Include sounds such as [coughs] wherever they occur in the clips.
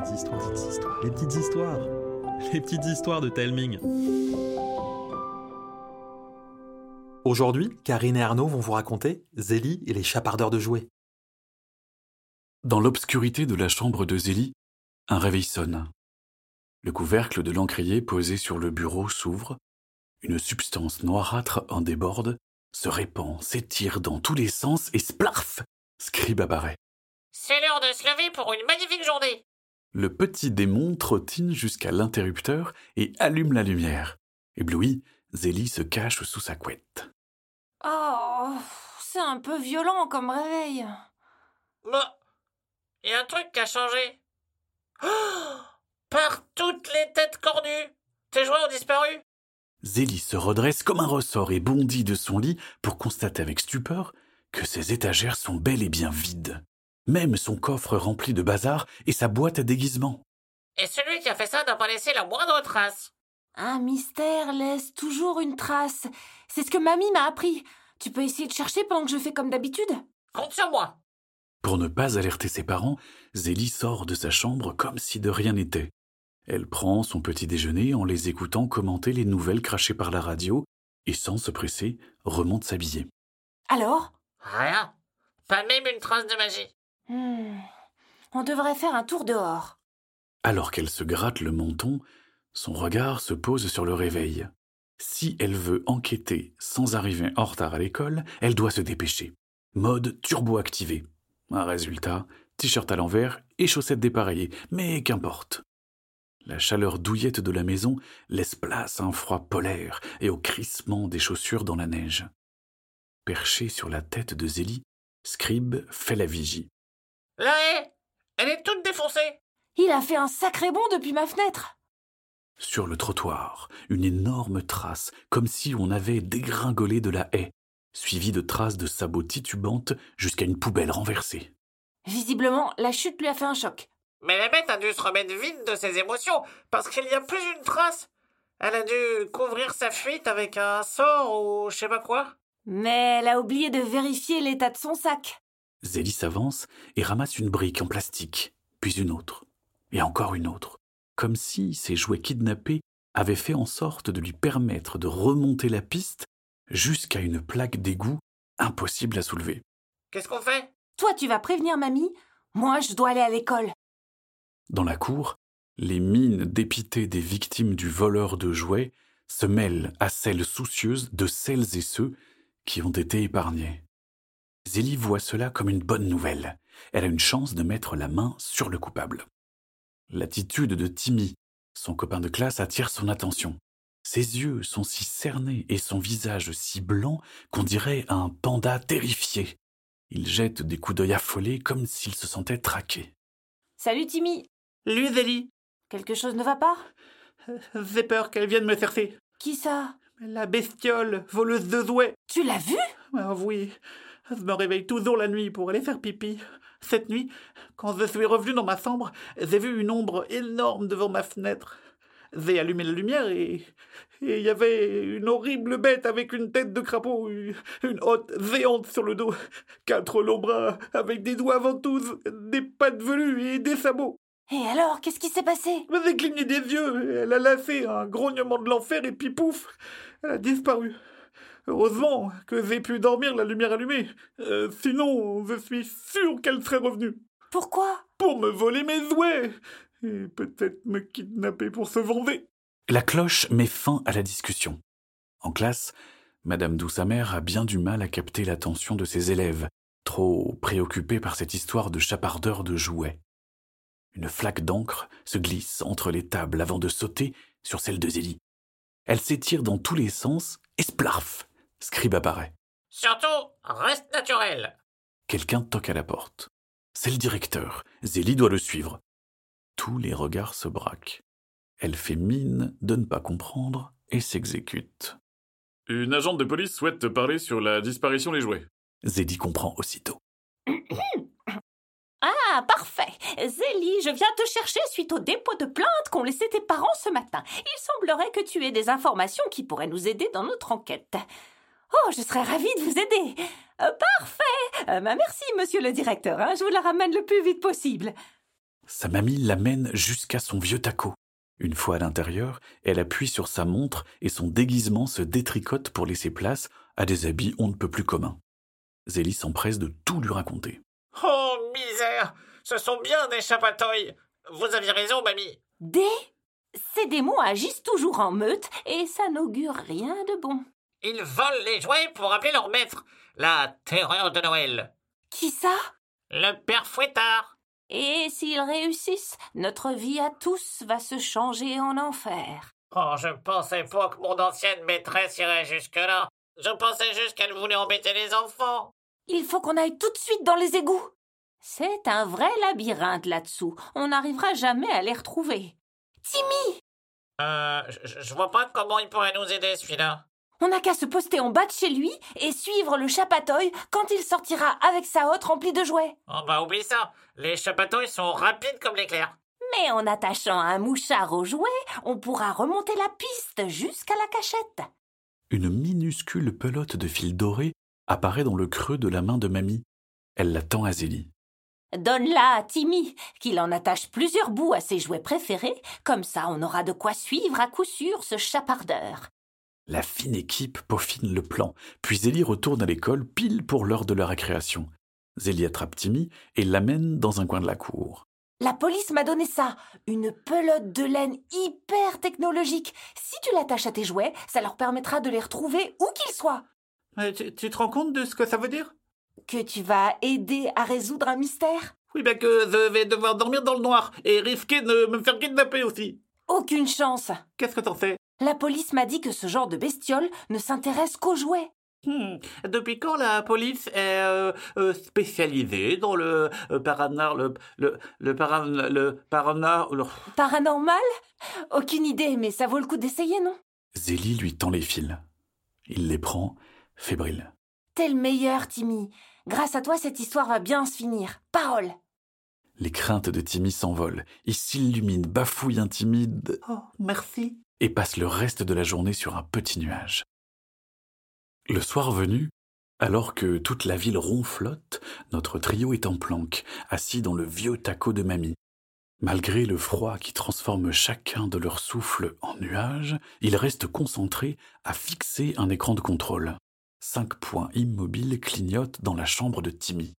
petites histoires, les petites histoires, les petites histoires, les petites histoires de Telming. Aujourd'hui, Karine et Arnaud vont vous raconter Zélie et les chapardeurs de jouets. Dans l'obscurité de la chambre de Zélie, un réveil sonne. Le couvercle de l'encrier posé sur le bureau s'ouvre, une substance noirâtre en déborde, se répand, s'étire dans tous les sens et splarf Scribe apparaît. C'est l'heure de se lever pour une magnifique journée. Le petit démon trottine jusqu'à l'interrupteur et allume la lumière. Ébloui, Zélie se cache sous sa couette. Oh, c'est un peu violent comme réveil. Bah, y a un truc qui a changé. Oh, par toutes les têtes cornues, tes jouets ont disparu. Zélie se redresse comme un ressort et bondit de son lit pour constater avec stupeur que ses étagères sont bel et bien vides. Même son coffre rempli de bazar et sa boîte à déguisement. Et celui qui a fait ça n'a pas laissé la moindre trace. Un mystère laisse toujours une trace. C'est ce que mamie m'a appris. Tu peux essayer de chercher pendant que je fais comme d'habitude Compte sur moi. Pour ne pas alerter ses parents, Zélie sort de sa chambre comme si de rien n'était. Elle prend son petit déjeuner en les écoutant commenter les nouvelles crachées par la radio et sans se presser, remonte s'habiller. Alors? Rien. Pas même une trace de magie. Hmm, On devrait faire un tour dehors. Alors qu'elle se gratte le menton, son regard se pose sur le réveil. Si elle veut enquêter sans arriver en retard à l'école, elle doit se dépêcher. Mode turbo activé. Un résultat, t-shirt à l'envers et chaussettes dépareillées, mais qu'importe. La chaleur douillette de la maison laisse place à un froid polaire et au crissement des chaussures dans la neige. Perché sur la tête de Zélie, Scribe fait la vigie. La haie Elle est toute défoncée. Il a fait un sacré bond depuis ma fenêtre. Sur le trottoir, une énorme trace, comme si on avait dégringolé de la haie, suivie de traces de sabots titubantes jusqu'à une poubelle renversée. Visiblement, la chute lui a fait un choc. Mais la bête a dû se remettre vite de ses émotions, parce qu'il n'y a plus une trace. Elle a dû couvrir sa fuite avec un sort ou je sais pas quoi. Mais elle a oublié de vérifier l'état de son sac. Zélie s'avance et ramasse une brique en plastique, puis une autre, et encore une autre, comme si ses jouets kidnappés avaient fait en sorte de lui permettre de remonter la piste jusqu'à une plaque d'égout impossible à soulever. Qu'est-ce qu'on fait? Toi, tu vas prévenir mamie. Moi, je dois aller à l'école. Dans la cour, les mines dépitées des victimes du voleur de jouets se mêlent à celles soucieuses de celles et ceux qui ont été épargnés. Zélie voit cela comme une bonne nouvelle. Elle a une chance de mettre la main sur le coupable. L'attitude de Timmy, son copain de classe, attire son attention. Ses yeux sont si cernés et son visage si blanc qu'on dirait un panda terrifié. Il jette des coups d'œil affolés comme s'il se sentait traqué. Salut Timmy. Lui, Zélie. Quelque chose ne va pas? J'ai peur qu'elle vienne me chercher. Qui ça? La bestiole, voleuse de jouets. Tu l'as vu Ah oui, je me réveille toujours la nuit pour aller faire pipi. Cette nuit, quand je suis revenu dans ma chambre, j'ai vu une ombre énorme devant ma fenêtre. J'ai allumé la lumière et et il y avait une horrible bête avec une tête de crapaud, une hotte géante sur le dos, quatre longs bras avec des doigts ventouses, des pattes velues et des sabots. Et alors, qu'est-ce qui s'est passé? J'ai cligné des yeux, elle a lassé un grognement de l'enfer et puis pouf, elle a disparu. Heureusement que j'ai pu dormir la lumière allumée. Euh, sinon, je suis sûr qu'elle serait revenue. Pourquoi? Pour me voler mes jouets Et peut-être me kidnapper pour se venger. La cloche met fin à la discussion. En classe, Madame Douce-Amère a bien du mal à capter l'attention de ses élèves, trop préoccupés par cette histoire de chapardeur de jouets. Une flaque d'encre se glisse entre les tables avant de sauter sur celle de Zélie. Elle s'étire dans tous les sens et splarf Scribe apparaît. Surtout, reste naturel. Quelqu'un toque à la porte. C'est le directeur. Zélie doit le suivre. Tous les regards se braquent. Elle fait mine de ne pas comprendre et s'exécute. Une agente de police souhaite te parler sur la disparition des jouets. Zélie comprend aussitôt. [coughs] Ah, parfait. Zélie, je viens te chercher suite au dépôt de plainte qu'ont laissé tes parents ce matin. Il semblerait que tu aies des informations qui pourraient nous aider dans notre enquête. Oh, je serais ravie de vous aider. Euh, parfait. Euh, bah, merci, monsieur le directeur. hein. Je vous la ramène le plus vite possible. Sa mamie l'amène jusqu'à son vieux taco. Une fois à l'intérieur, elle appuie sur sa montre et son déguisement se détricote pour laisser place à des habits on ne peut plus communs. Zélie s'empresse de tout lui raconter. Oh, misère Ce sont bien des chapatoïs Vous aviez raison, mamie Des? Ces démons agissent toujours en meute et ça n'augure rien de bon. Ils volent les jouets pour appeler leur maître, la terreur de Noël. Qui ça? Le père Fouettard. Et s'ils réussissent, notre vie à tous va se changer en enfer. Oh, je pensais pas que mon ancienne maîtresse irait jusque-là. Je pensais juste qu'elle voulait embêter les enfants. Il faut qu'on aille tout de suite dans les égouts. C'est un vrai labyrinthe là-dessous. On n'arrivera jamais à les retrouver. Timmy Euh, je, vois pas comment il pourrait nous aider, celui-là. On n'a qu'à se poster en bas de chez lui et suivre le chapatoï quand il sortira avec sa hotte remplie de jouets. Oh bah oublie ça. Les chapatoïs sont rapides comme l'éclair. Mais en attachant un mouchard au jouet, on pourra remonter la piste jusqu'à la cachette. Une minuscule pelote de fil doré apparaît dans le creux de la main de mamie. Elle la tend à Zélie. Donne-la à Timmy, qu'il en attache plusieurs bouts à ses jouets préférés, comme ça on aura de quoi suivre à coup sûr ce chapardeur. La fine équipe peaufine le plan, puis Zélie retourne à l'école pile pour l'heure de la récréation. Zélie attrape Timmy et l'amène dans un coin de la cour. La police m'a donné ça, une pelote de laine hyper technologique. Si tu l'attaches à tes jouets, ça leur permettra de les retrouver où qu'ils soient. Euh, tu, tu te rends compte de ce que ça veut dire? Que tu vas aider à résoudre un mystère? Oui, ben que je vais devoir dormir dans le noir et risquer de me faire kidnapper aussi. Aucune chance. Qu'est-ce que t'en sais? La police m'a dit que ce genre de bestiole ne s'intéresse qu'aux jouets. Hmm. Depuis quand la police est euh, euh, spécialisée dans le euh, paranar... le... le... le paran... le paranar... le- Paranormal? Aucune idée, mais ça vaut le coup d'essayer, non? Zélie lui tend les fils. Il les prend, fébrile. T'es le meilleur, Timmy. Grâce à toi, cette histoire va bien se finir. Parole Les craintes de Timmy s'envolent. Il s'illumine, bafouille un timide Oh, merci. Et passe le reste de la journée sur un petit nuage. Le soir venu, alors que toute la ville ronflotte, notre trio est en planque, assis dans le vieux taco de mamie. Malgré le froid qui transforme chacun de leurs souffles en nuages, ils restent concentrés à fixer un écran de contrôle. Cinq points immobiles clignotent dans la chambre de Timmy.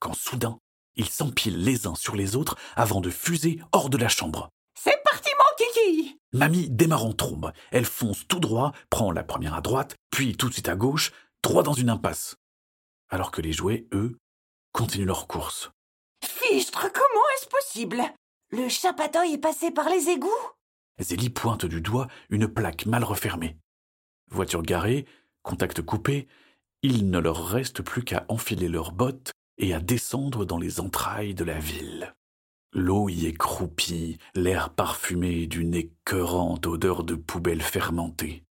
Quand soudain, ils s'empilent les uns sur les autres avant de fuser hors de la chambre. C'est parti, mon kiki Mamie démarre en trombe. Elle fonce tout droit, prend la première à droite, puis tout de suite à gauche, droit dans une impasse. Alors que les jouets, eux, continuent leur course. Fichtre, comment est-ce possible? Le chapatoï est passé par les égouts? Zélie pointe du doigt une plaque mal refermée. Voiture garée, contact coupé, il ne leur reste plus qu'à enfiler leurs bottes et à descendre dans les entrailles de la ville. L'eau y est croupie, l'air parfumé d'une écœurante odeur de poubelle fermentée.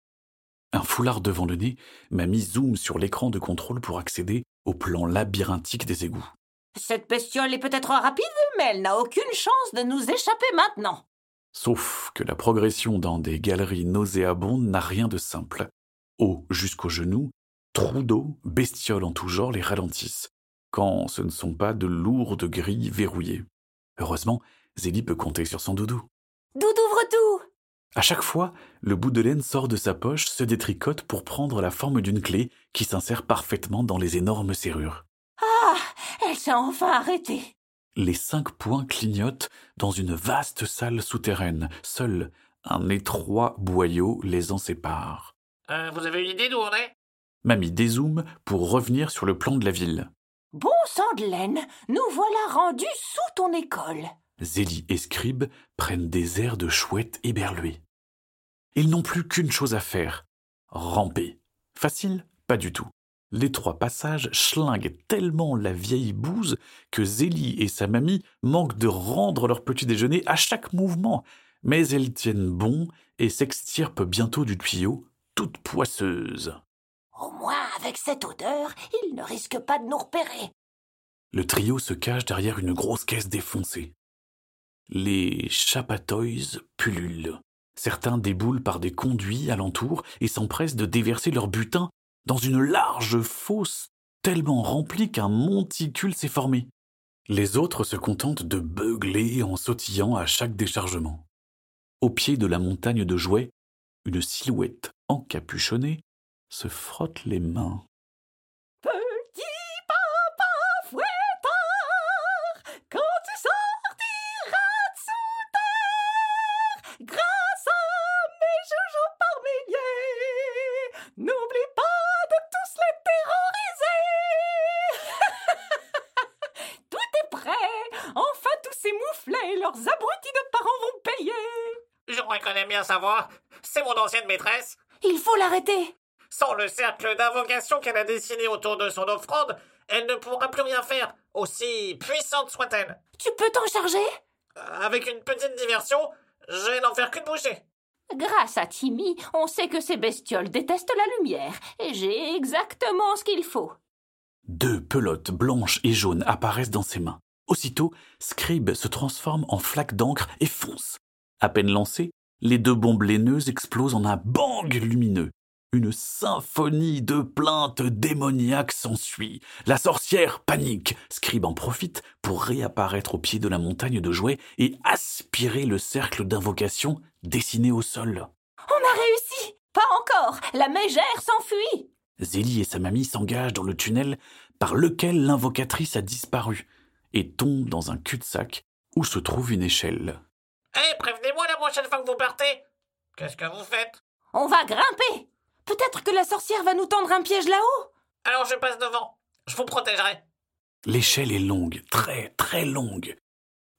Un foulard devant le nez, Mamie zoome sur l'écran de contrôle pour accéder au plan labyrinthique des égouts. Cette bestiole est peut-être rapide, mais elle n'a aucune chance de nous échapper maintenant. Sauf que la progression dans des galeries nauséabondes n'a rien de simple. Eau jusqu'aux genoux, trous d'eau, bestioles en tout genre les ralentissent, quand ce ne sont pas de lourdes grilles verrouillées. Heureusement, Zélie peut compter sur son doudou. Doudou ouvre tout À chaque fois, le bout de laine sort de sa poche, se détricote pour prendre la forme d'une clé qui s'insère parfaitement dans les énormes serrures. Ah Elle s'est enfin arrêtée. Les cinq points clignotent dans une vaste salle souterraine. Seul un étroit boyau les en sépare. Euh, vous avez une idée d'où on est? Mamie dézoome pour revenir sur le plan de la ville. Bon sang de laine, nous voilà rendus sous ton école. Zélie et Scribe prennent des airs de chouette éberlués. Ils n'ont plus qu'une chose à faire ramper. Facile Pas du tout. Les trois passages schlinguent tellement la vieille bouse que Zélie et sa mamie manquent de rendre leur petit déjeuner à chaque mouvement, mais elles tiennent bon et s'extirpent bientôt du tuyau, toutes poisseuses. Au moins, avec cette odeur, il ne risque pas de nous repérer. Le trio se cache derrière une grosse caisse défoncée. Les chapatoys pullulent. Certains déboulent par des conduits alentour et s'empressent de déverser leur butin dans une large fosse tellement remplie qu'un monticule s'est formé. Les autres se contentent de beugler en sautillant à chaque déchargement. Au pied de la montagne de jouets, une silhouette encapuchonnée se frotte les mains. Petit papa fouettard, quand tu sortiras de sous terre, grâce à mes joujoux par milliers, n'oublie pas de tous les terroriser. [laughs] Tout est prêt. Enfin, tous ces mouflets, leurs abrutis de parents vont payer. Je reconnais bien sa voix. C'est mon ancienne maîtresse. Il faut l'arrêter. Sans le cercle d'invocation qu'elle a dessiné autour de son offrande, elle ne pourra plus rien faire, aussi puissante soit-elle. Tu peux t'en charger? Euh, Avec une petite diversion, je vais n'en faire qu'une bouchée. Grâce à Timmy, on sait que ces bestioles détestent la lumière, et j'ai exactement ce qu'il faut. Deux pelotes blanches et jaunes apparaissent dans ses mains. Aussitôt, Scribe se transforme en flaque d'encre et fonce. À peine lancées, les deux bombes laineuses explosent en un bang lumineux. Une symphonie de plaintes démoniaques s'ensuit. La sorcière panique. Scribe en profite pour réapparaître au pied de la montagne de jouets et aspirer le cercle d'invocation dessiné au sol. On a réussi Pas encore La mégère s'enfuit Zélie et sa mamie s'engagent dans le tunnel par lequel l'invocatrice a disparu et tombent dans un cul-de-sac où se trouve une échelle. Eh, prévenez-moi la prochaine fois que vous partez. Qu'est-ce que vous faites? On va grimper Peut-être que la sorcière va nous tendre un piège là-haut Alors je passe devant. Je vous protégerai. L'échelle est longue, très très longue.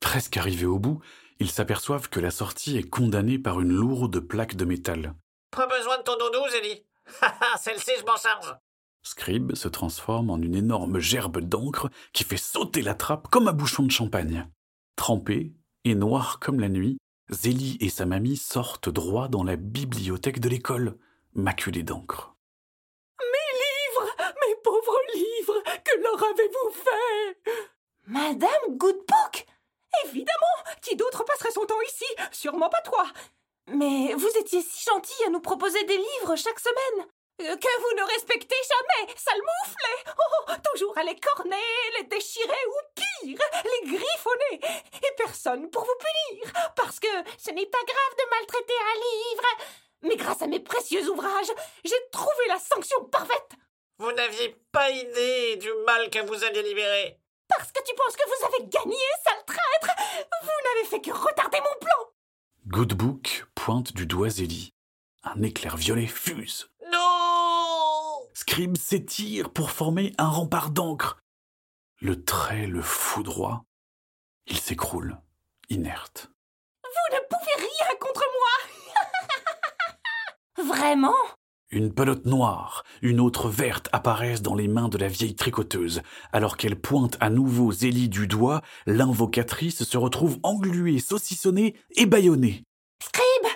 Presque arrivés au bout, ils s'aperçoivent que la sortie est condamnée par une lourde plaque de métal. Pas besoin de ton doudou, Zélie. [laughs] Haha, celle-ci, je m'en charge. Scribe se transforme en une énorme gerbe d'encre qui fait sauter la trappe comme un bouchon de champagne. Trempée et noire comme la nuit, Zélie et sa mamie sortent droit dans la bibliothèque de l'école, maculée d'encre. Livres Mes pauvres livres Que leur avez-vous fait? Madame Goodbook? Évidemment Qui d'autre passerait son temps ici? Sûrement pas toi. Mais vous étiez si gentil à nous proposer des livres chaque semaine. Euh, Que vous ne respectez jamais, sale mouflet! Oh, toujours à les corner, les déchirer ou pire, les griffonner. Et personne pour vous punir Parce que ce n'est pas grave de maltraiter un livre Mais grâce à mes précieux ouvrages, j'ai trouvé la sanction parfaite Vous n'aviez pas idée du mal que vous alliez libérer. Parce que tu penses que vous avez gagné, sale traître Vous n'avez fait que retarder mon plan Goodbook pointe du doigt Zélie. Un éclair violet fuse. Non Scribe s'étire pour former un rempart d'encre. Le trait le foudroie. Il s'écroule, inerte. Vous ne pouvez rien contre moi Vraiment? Une pelote noire, une autre verte apparaissent dans les mains de la vieille tricoteuse. Alors qu'elle pointe à nouveau Zélie du doigt, l'invocatrice se retrouve engluée, saucissonnée et bâillonnée. Scribe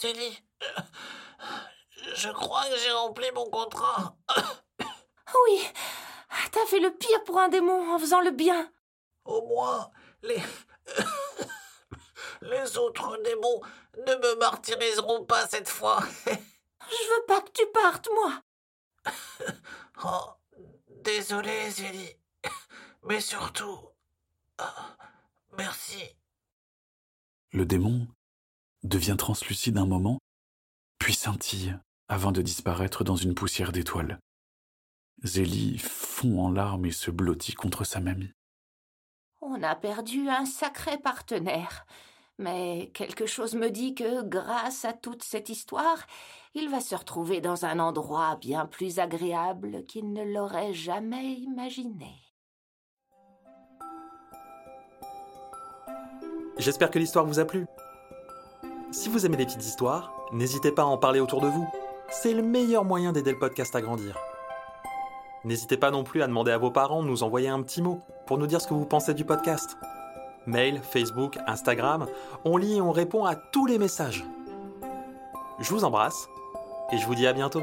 Zélie, euh, je crois que j'ai rempli mon contrat. Oui, t'as fait le pire pour un démon en faisant le bien. Au moins, les... les autres démons ne me martyriseront pas cette fois. [laughs] Je veux pas que tu partes, moi. [laughs] Oh, désolé, Zélie. Mais surtout... ah, merci. Le démon devient translucide un moment, puis scintille avant de disparaître dans une poussière d'étoiles. Zélie fond en larmes et se blottit contre sa mamie. On a perdu un sacré partenaire. Mais quelque chose me dit que, grâce à toute cette histoire, il va se retrouver dans un endroit bien plus agréable qu'il ne l'aurait jamais imaginé. J'espère que l'histoire vous a plu. Si vous aimez les petites histoires, n'hésitez pas à en parler autour de vous. C'est le meilleur moyen d'aider le podcast à grandir. N'hésitez pas non plus à demander à vos parents de nous envoyer un petit mot pour nous dire ce que vous pensez du podcast. Mail, Facebook, Instagram, on lit et on répond à tous les messages. Je vous embrasse et je vous dis à bientôt.